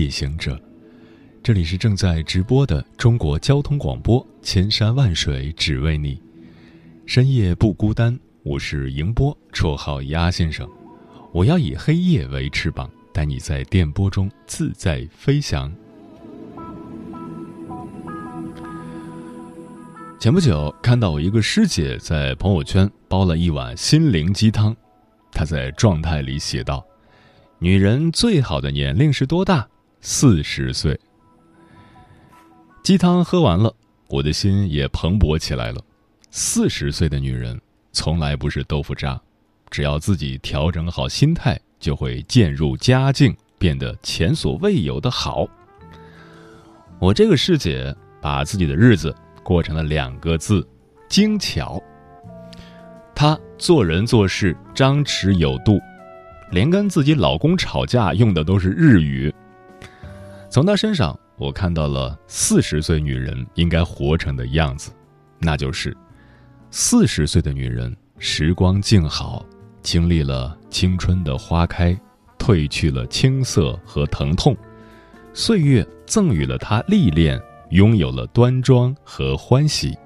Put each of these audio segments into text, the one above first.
夜行者，这里是正在直播的中国交通广播，千山万水只为你，深夜不孤单。我是迎波，绰号鸭先生。我要以黑夜为翅膀，带你在电波中自在飞翔。前不久看到我一个师姐在朋友圈煲了一碗心灵鸡汤，她在状态里写道：“女人最好的年龄是多大？四十岁。”鸡汤喝完了，我的心也蓬勃起来了。四十岁的女人。从来不是豆腐渣，只要自己调整好心态，就会渐入佳境，变得前所未有的好。我这个师姐把自己的日子过成了两个字：精巧。她做人做事张弛有度，连跟自己老公吵架用的都是日语。从她身上，我看到了四十岁女人应该活成的样子，那就是。四十岁的女人，时光静好，经历了青春的花开，褪去了青涩和疼痛，岁月赠予了她历练，拥有了端庄和欢喜。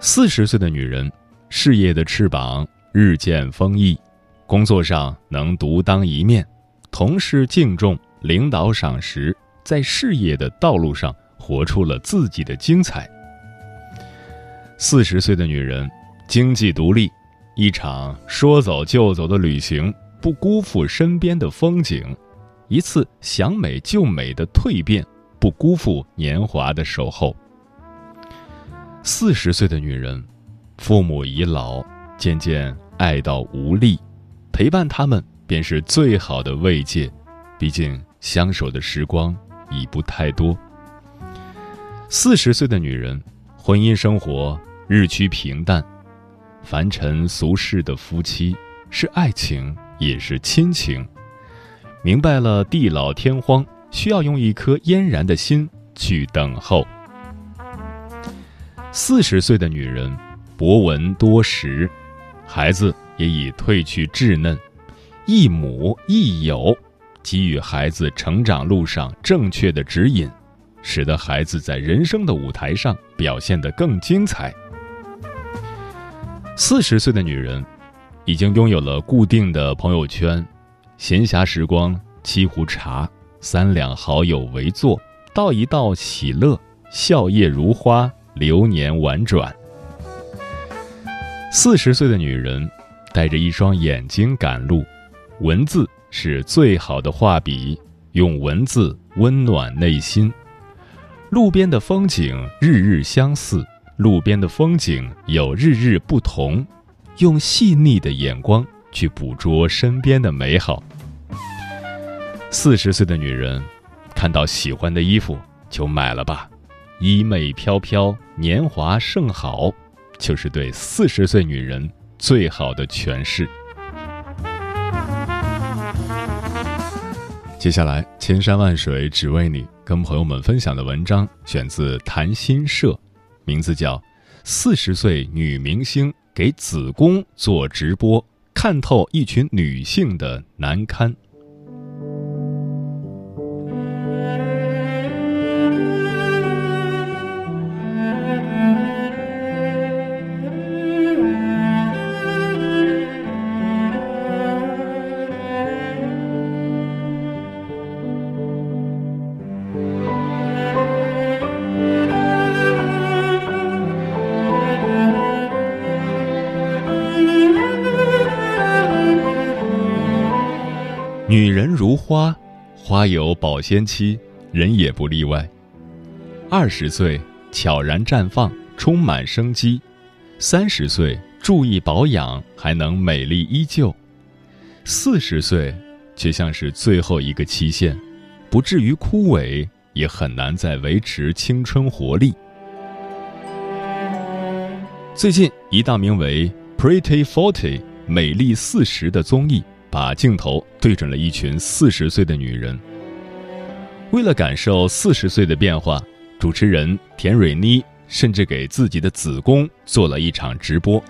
四十岁的女人，事业的翅膀日渐丰溢，工作上能独当一面，同事敬重，领导赏识，在事业的道路上活出了自己的精彩。四十岁的女人，经济独立，一场说走就走的旅行，不辜负身边的风景；一次想美就美的蜕变，不辜负年华的守候。四十岁的女人，父母已老，渐渐爱到无力，陪伴他们便是最好的慰藉，毕竟相守的时光已不太多。四十岁的女人，婚姻生活。日趋平淡，凡尘俗世的夫妻是爱情也是亲情。明白了地老天荒，需要用一颗嫣然的心去等候。四十岁的女人，博闻多识，孩子也已褪去稚嫩，一母一友，给予孩子成长路上正确的指引，使得孩子在人生的舞台上表现得更精彩。四十岁的女人，已经拥有了固定的朋友圈，闲暇时光沏壶茶，三两好友围坐，道一道喜乐，笑靥如花，流年婉转。四十岁的女人，带着一双眼睛赶路，文字是最好的画笔，用文字温暖内心。路边的风景，日日相似。路边的风景有日日不同，用细腻的眼光去捕捉身边的美好。四十岁的女人，看到喜欢的衣服就买了吧，衣袂飘飘，年华正好，就是对四十岁女人最好的诠释。接下来，千山万水只为你，跟朋友们分享的文章选自谈心社。名字叫《四十岁女明星给子宫做直播，看透一群女性的难堪》。花有保鲜期，人也不例外。二十岁悄然绽放，充满生机；三十岁注意保养，还能美丽依旧；四十岁却像是最后一个期限，不至于枯萎，也很难再维持青春活力。最近，一档名为《Pretty Forty》美丽四十的综艺，把镜头对准了一群四十岁的女人。为了感受四十岁的变化，主持人田蕊妮甚至给自己的子宫做了一场直播，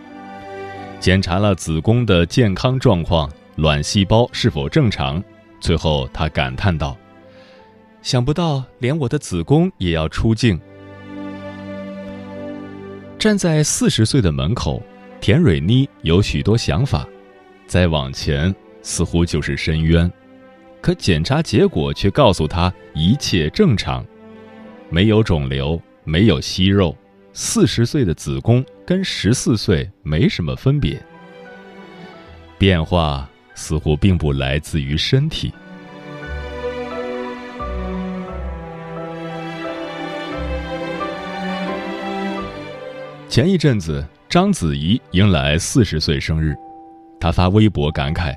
检查了子宫的健康状况、卵细胞是否正常。最后，她感叹道：“想不到，连我的子宫也要出镜。”站在四十岁的门口，田蕊妮有许多想法，再往前似乎就是深渊，可检查结果却告诉他一切正常，没有肿瘤，没有息肉，四十岁的子宫跟十四岁没什么分别。变化似乎并不来自于身体。前一阵子，章子怡迎来四十岁生日，她发微博感慨：“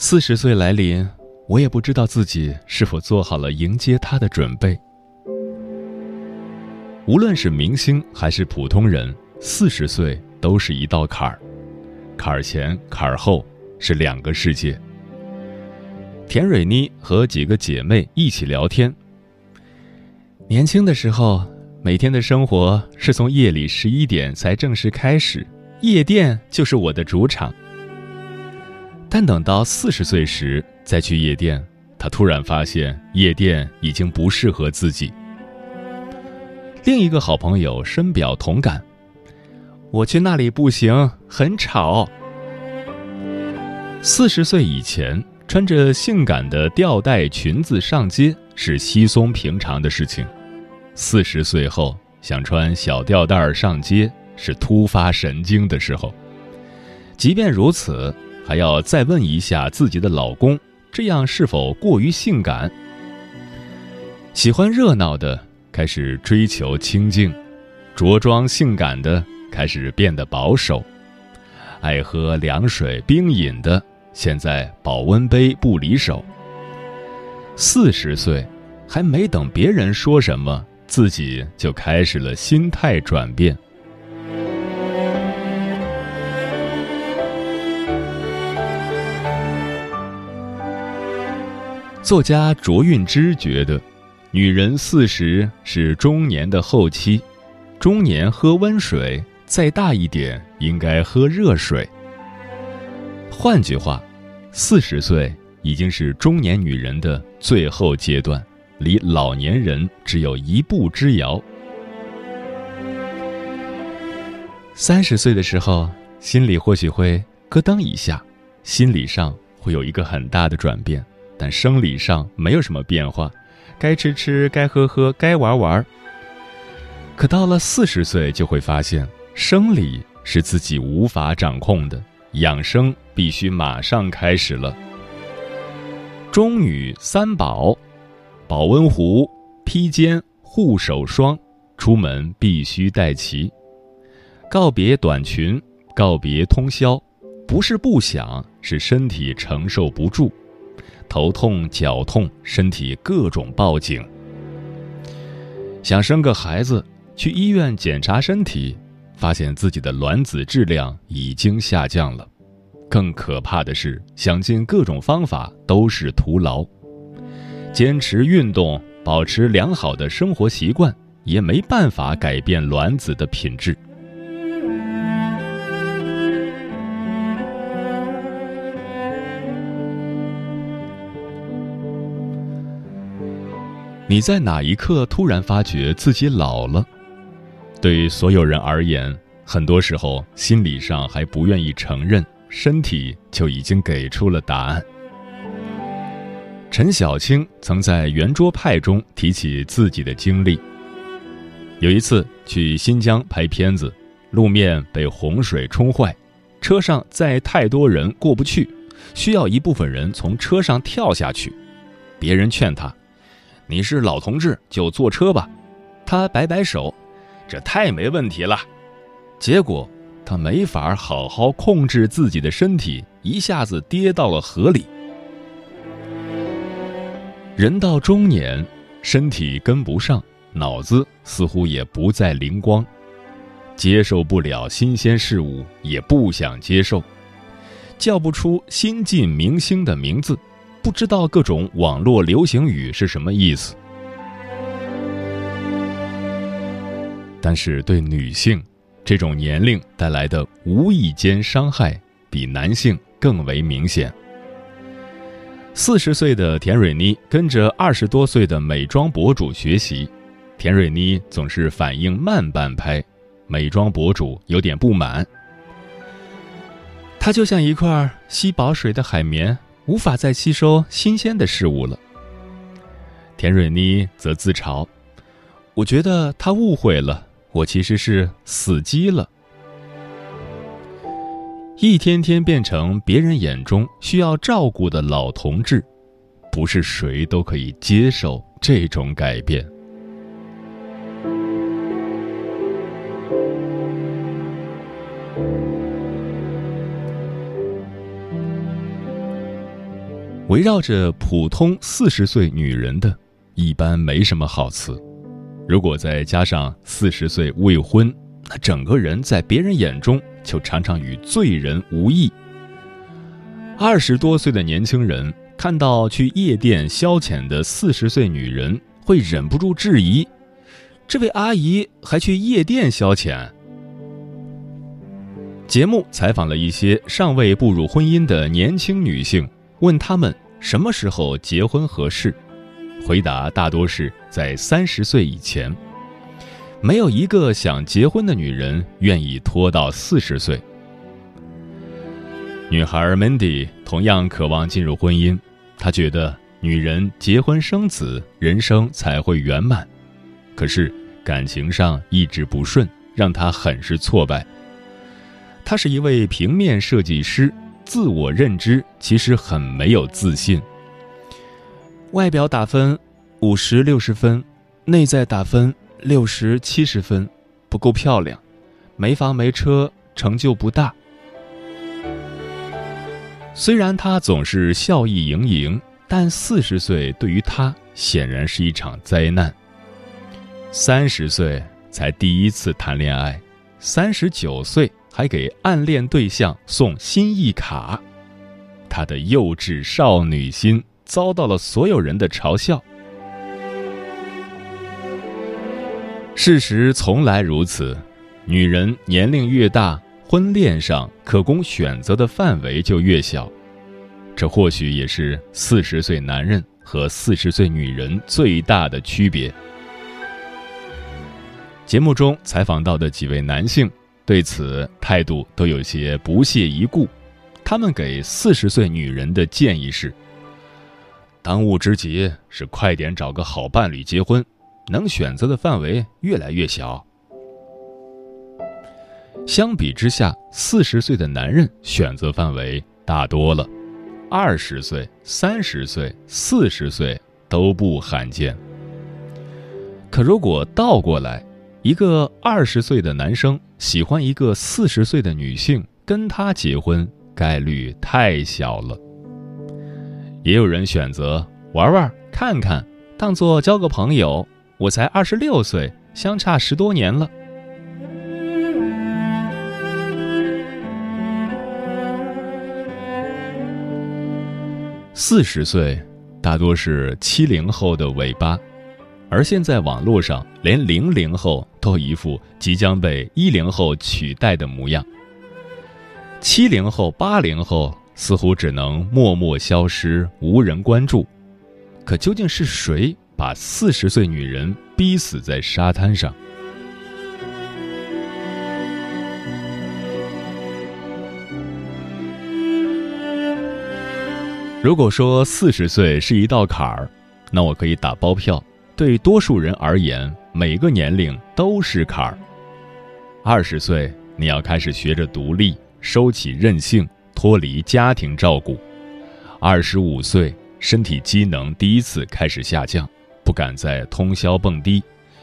四十岁来临，我也不知道自己是否做好了迎接他的准备。”无论是明星还是普通人，四十岁都是一道坎儿，坎儿前坎儿后是两个世界。田蕊妮和几个姐妹一起聊天，年轻的时候。每天的生活是从夜里十一点才正式开始，夜店就是我的主场。但等到四十岁时再去夜店，他突然发现夜店已经不适合自己。另一个好朋友深表同感：“我去那里不行，很吵。”四十岁以前穿着性感的吊带裙子上街是稀松平常的事情。四十岁后想穿小吊带儿上街是突发神经的时候。即便如此，还要再问一下自己的老公，这样是否过于性感？喜欢热闹的开始追求清静，着装性感的开始变得保守，爱喝凉水冰饮的现在保温杯不离手。四十岁，还没等别人说什么。自己就开始了心态转变。作家卓韵芝觉得，女人四十是中年的后期，中年喝温水，再大一点应该喝热水。换句话，四十岁已经是中年女人的最后阶段。离老年人只有一步之遥。三十岁的时候，心里或许会咯噔一下，心理上会有一个很大的转变，但生理上没有什么变化，该吃吃，该喝喝，该玩玩。可到了四十岁，就会发现，生理是自己无法掌控的，养生必须马上开始了。中女三宝。保温壶、披肩、护手霜，出门必须带齐。告别短裙，告别通宵，不是不想，是身体承受不住。头痛、脚痛，身体各种报警。想生个孩子，去医院检查身体，发现自己的卵子质量已经下降了。更可怕的是，想尽各种方法都是徒劳。坚持运动，保持良好的生活习惯，也没办法改变卵子的品质。你在哪一刻突然发觉自己老了？对于所有人而言，很多时候心理上还不愿意承认，身体就已经给出了答案。陈小青曾在圆桌派中提起自己的经历。有一次去新疆拍片子，路面被洪水冲坏，车上载太多人过不去，需要一部分人从车上跳下去。别人劝他：“你是老同志，就坐车吧。”他摆摆手：“这太没问题了。”结果他没法好好控制自己的身体，一下子跌到了河里。人到中年，身体跟不上，脑子似乎也不再灵光，接受不了新鲜事物，也不想接受，叫不出新晋明星的名字，不知道各种网络流行语是什么意思。但是对女性，这种年龄带来的无意间伤害，比男性更为明显。四十岁的田蕊妮跟着二十多岁的美妆博主学习，田蕊妮总是反应慢半拍，美妆博主有点不满。她就像一块吸饱水的海绵，无法再吸收新鲜的事物了。田蕊妮则自嘲：“我觉得他误会了。”我其实是死机了，一天天变成别人眼中需要照顾的老同志，不是谁都可以接受这种改变。围绕着普通四十岁女人的，一般没什么好词。如果再加上四十岁未婚，那整个人在别人眼中就常常与罪人无异。二十多岁的年轻人看到去夜店消遣的四十岁女人，会忍不住质疑：这位阿姨还去夜店消遣？节目采访了一些尚未步入婚姻的年轻女性，问他们什么时候结婚合适。回答大多是在三十岁以前，没有一个想结婚的女人愿意拖到四十岁。女孩 Mandy 同样渴望进入婚姻，她觉得女人结婚生子，人生才会圆满。可是感情上一直不顺，让她很是挫败。她是一位平面设计师，自我认知其实很没有自信。外表打分五十六十分，内在打分六十七十分，不够漂亮，没房没车，成就不大。虽然他总是笑意盈盈，但四十岁对于他显然是一场灾难。三十岁才第一次谈恋爱，三十九岁还给暗恋对象送心意卡，他的幼稚少女心。遭到了所有人的嘲笑。事实从来如此，女人年龄越大，婚恋上可供选择的范围就越小。这或许也是四十岁男人和四十岁女人最大的区别。节目中采访到的几位男性对此态度都有些不屑一顾，他们给四十岁女人的建议是。当务之急是快点找个好伴侣结婚，能选择的范围越来越小。相比之下，四十岁的男人选择范围大多了，二十岁、三十岁、四十岁都不罕见。可如果倒过来，一个二十岁的男生喜欢一个四十岁的女性，跟他结婚概率太小了。也有人选择玩玩看看，当做交个朋友。我才二十六岁，相差十多年了。四十岁大多是七零后的尾巴，而现在网络上连零零后都一副即将被一零后取代的模样。七零后、八零后。似乎只能默默消失，无人关注。可究竟是谁把四十岁女人逼死在沙滩上？如果说四十岁是一道坎儿，那我可以打包票，对多数人而言，每个年龄都是坎儿。二十岁，你要开始学着独立，收起任性。脱离家庭照顾，二十五岁，身体机能第一次开始下降，不敢再通宵蹦迪，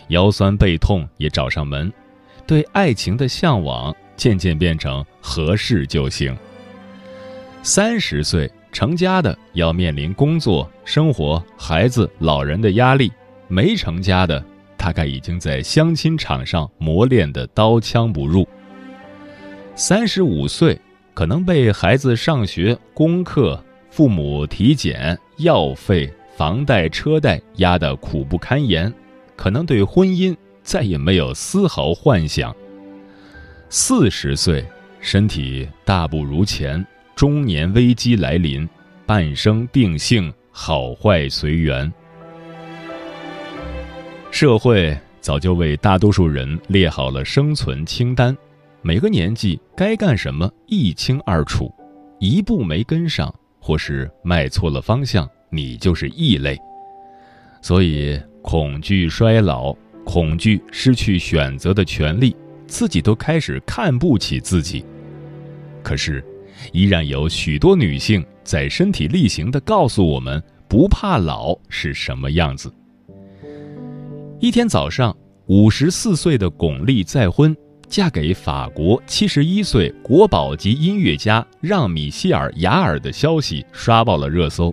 腰酸背痛也找上门，对爱情的向往渐渐变成合适就行。三十岁，成家的要面临工作、生活、孩子、老人的压力；没成家的，大概已经在相亲场上磨练的刀枪不入。三十五岁，可能被孩子上学、功课、父母体检、药费、房贷、车贷压得苦不堪言，可能对婚姻再也没有丝毫幻想。四十岁，身体大不如前，中年危机来临，半生定性，好坏随缘。社会早就为大多数人列好了生存清单，每个年纪该干什么一清二楚，一步没跟上，或是迈错了方向，你就是异类。所以，恐惧衰老，恐惧失去选择的权利。自己都开始看不起自己，可是，依然有许多女性在身体力行地告诉我们，不怕老是什么样子。一天早上，五十四岁的巩俐再婚，嫁给法国七十一岁国宝级音乐家让·米歇尔·雅尔的消息刷爆了热搜。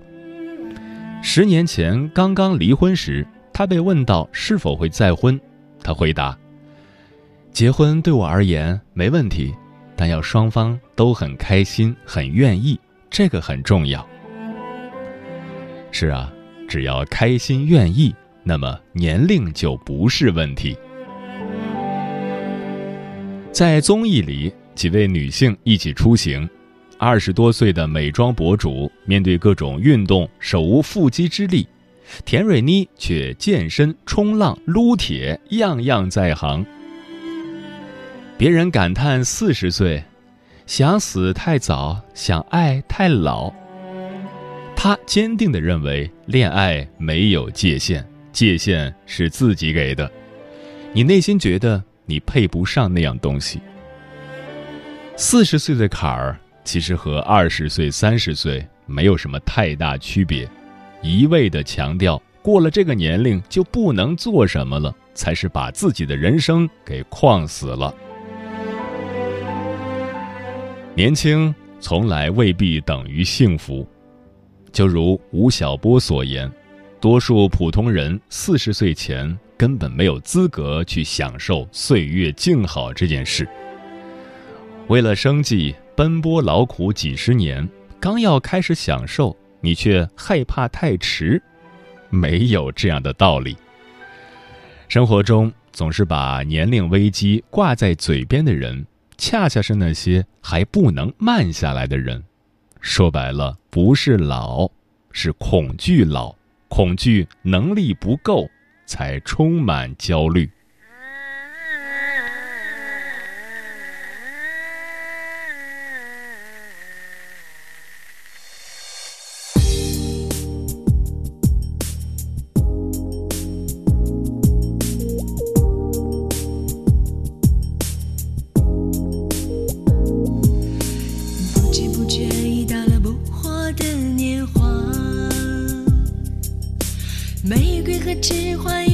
十年前刚刚离婚时，他被问到是否会再婚，他回答。结婚对我而言没问题，但要双方都很开心、很愿意，这个很重要。是啊，只要开心愿意，那么年龄就不是问题。在综艺里，几位女性一起出行，二十多岁的美妆博主面对各种运动手无缚鸡之力，田蕊妮却健身、冲浪、撸铁，样样在行。别人感叹四十岁，想死太早，想爱太老。他坚定地认为，恋爱没有界限，界限是自己给的。你内心觉得你配不上那样东西。四十岁的坎儿，其实和二十岁、三十岁没有什么太大区别。一味的强调过了这个年龄就不能做什么了，才是把自己的人生给框死了。年轻从来未必等于幸福，就如吴晓波所言，多数普通人四十岁前根本没有资格去享受岁月静好这件事。为了生计奔波劳苦几十年，刚要开始享受，你却害怕太迟，没有这样的道理。生活中总是把年龄危机挂在嘴边的人。恰恰是那些还不能慢下来的人，说白了，不是老，是恐惧老，恐惧能力不够，才充满焦虑。只换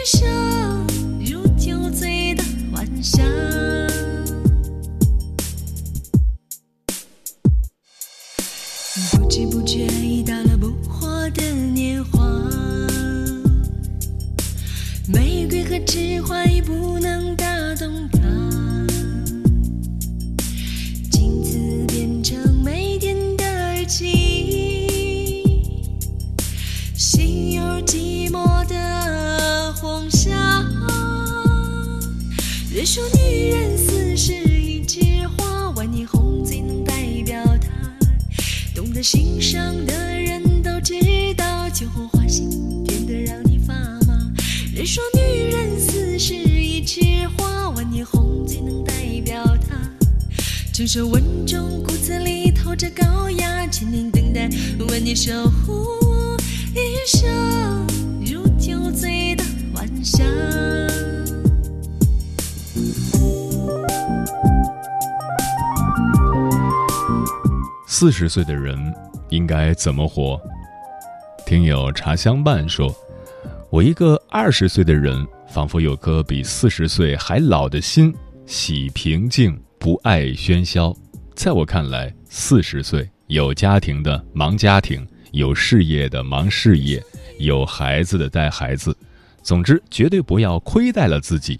一生如酒醉的晚霞。成熟稳重，骨子里透着高雅，千年等待，为你守护一生如酒醉的晚上。四十岁的人应该怎么活？听友茶香伴说：“我一个二十岁的人，仿佛有颗比四十岁还老的心，喜平静，不爱喧嚣。在我看来，四十岁有家庭的忙家庭，有事业的忙事业，有孩子的带孩子。总之，绝对不要亏待了自己。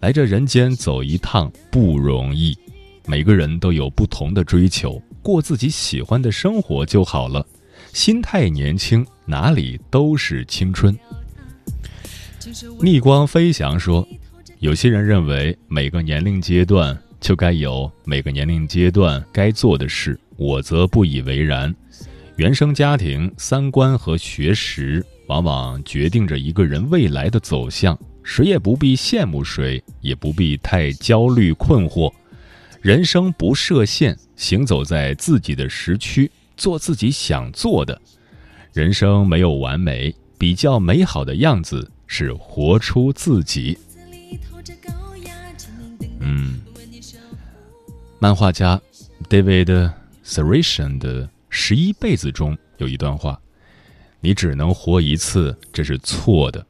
来这人间走一趟不容易，每个人都有不同的追求。”过自己喜欢的生活就好了，心态年轻，哪里都是青春。逆光飞翔说，有些人认为每个年龄阶段就该有每个年龄阶段该做的事，我则不以为然。原生家庭、三观和学识往往决定着一个人未来的走向，谁也不必羡慕谁，也不必太焦虑困惑。人生不设限，行走在自己的时区，做自己想做的。人生没有完美，比较美好的样子是活出自己。嗯，漫画家 David s a r i s h a n 的《十一辈子》中有一段话：“你只能活一次，这是错的。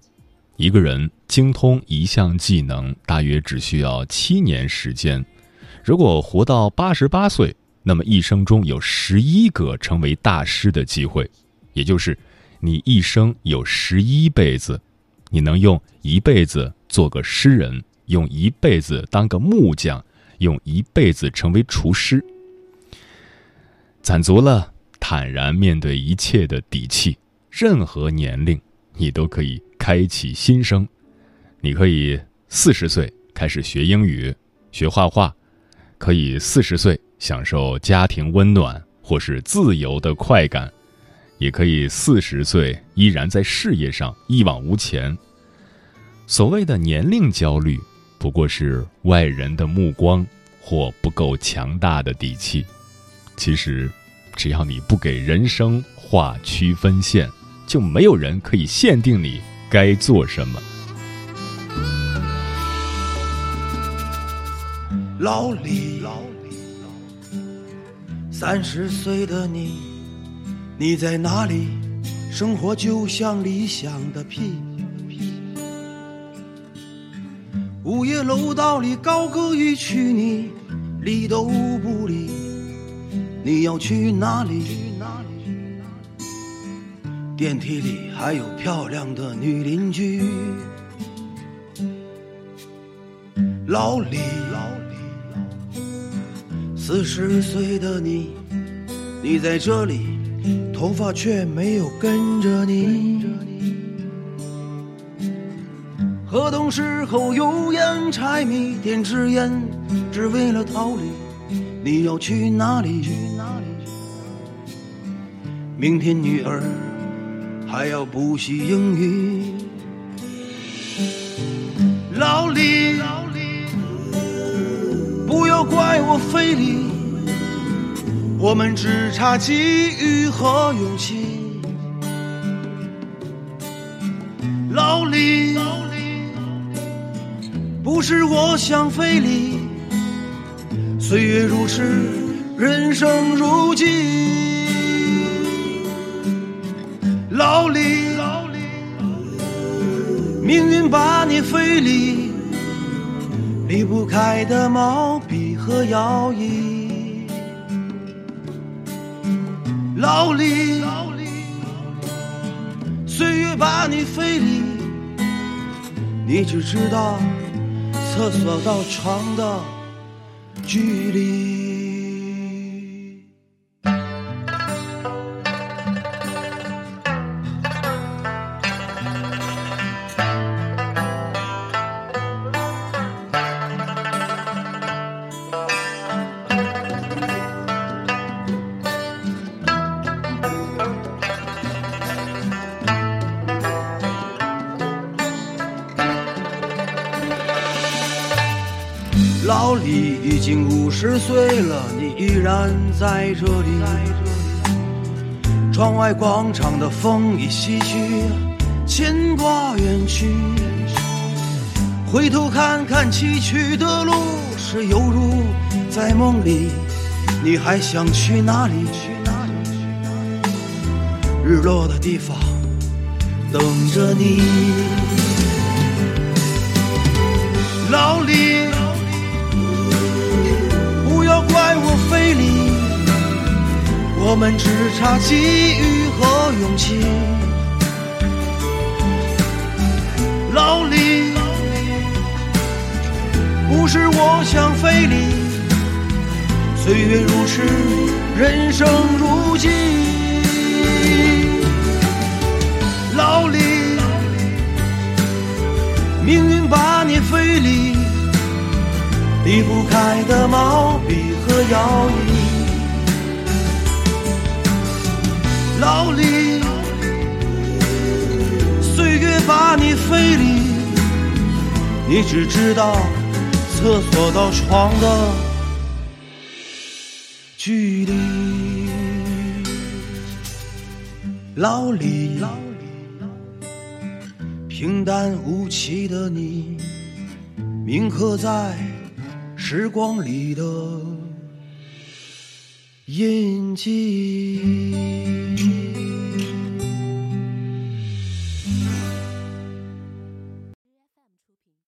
一个人精通一项技能，大约只需要七年时间。”如果活到八十八岁，那么一生中有十一个成为大师的机会，也就是你一生有十一辈子，你能用一辈子做个诗人，用一辈子当个木匠，用一辈子成为厨师，攒足了坦然面对一切的底气。任何年龄，你都可以开启新生。你可以四十岁开始学英语，学画画。可以四十岁享受家庭温暖或是自由的快感，也可以四十岁依然在事业上一往无前。所谓的年龄焦虑，不过是外人的目光或不够强大的底气。其实，只要你不给人生画区分线，就没有人可以限定你该做什么。老李，三十岁的你，你在哪里？生活就像理想的屁。午夜楼道里高歌一曲，你理都不理。你要去哪里？电梯里还有漂亮的女邻居。老李。老李四十岁的你，你在这里，头发却没有跟着你。河东时候油盐柴米点支烟，只为了逃离。你要去哪里？明天女儿还要补习英语。老李。不要怪我非礼，我们只差机遇和勇气。老李，不是我想费力，岁月如诗，人生如寄。老李，命运把你费力。离不开的毛笔和摇椅，老李，岁月把你费力，你只知道厕所到床的距离。依然在这里。窗外广场的风已西去，牵挂远去。回头看看崎岖的路，是犹如在梦里。你还想去哪里？去哪里？日落的地方等着你。老李，要怪我费力，我们只差机遇和勇气。老李，不是我想费力，岁月如诗，人生如寄。老李。命运把你费力，离不开的毛笔和摇椅。老李，岁月把你费力，你只知道厕所到床的距离。老李老李。平淡无奇的你，铭刻在时光里的印记。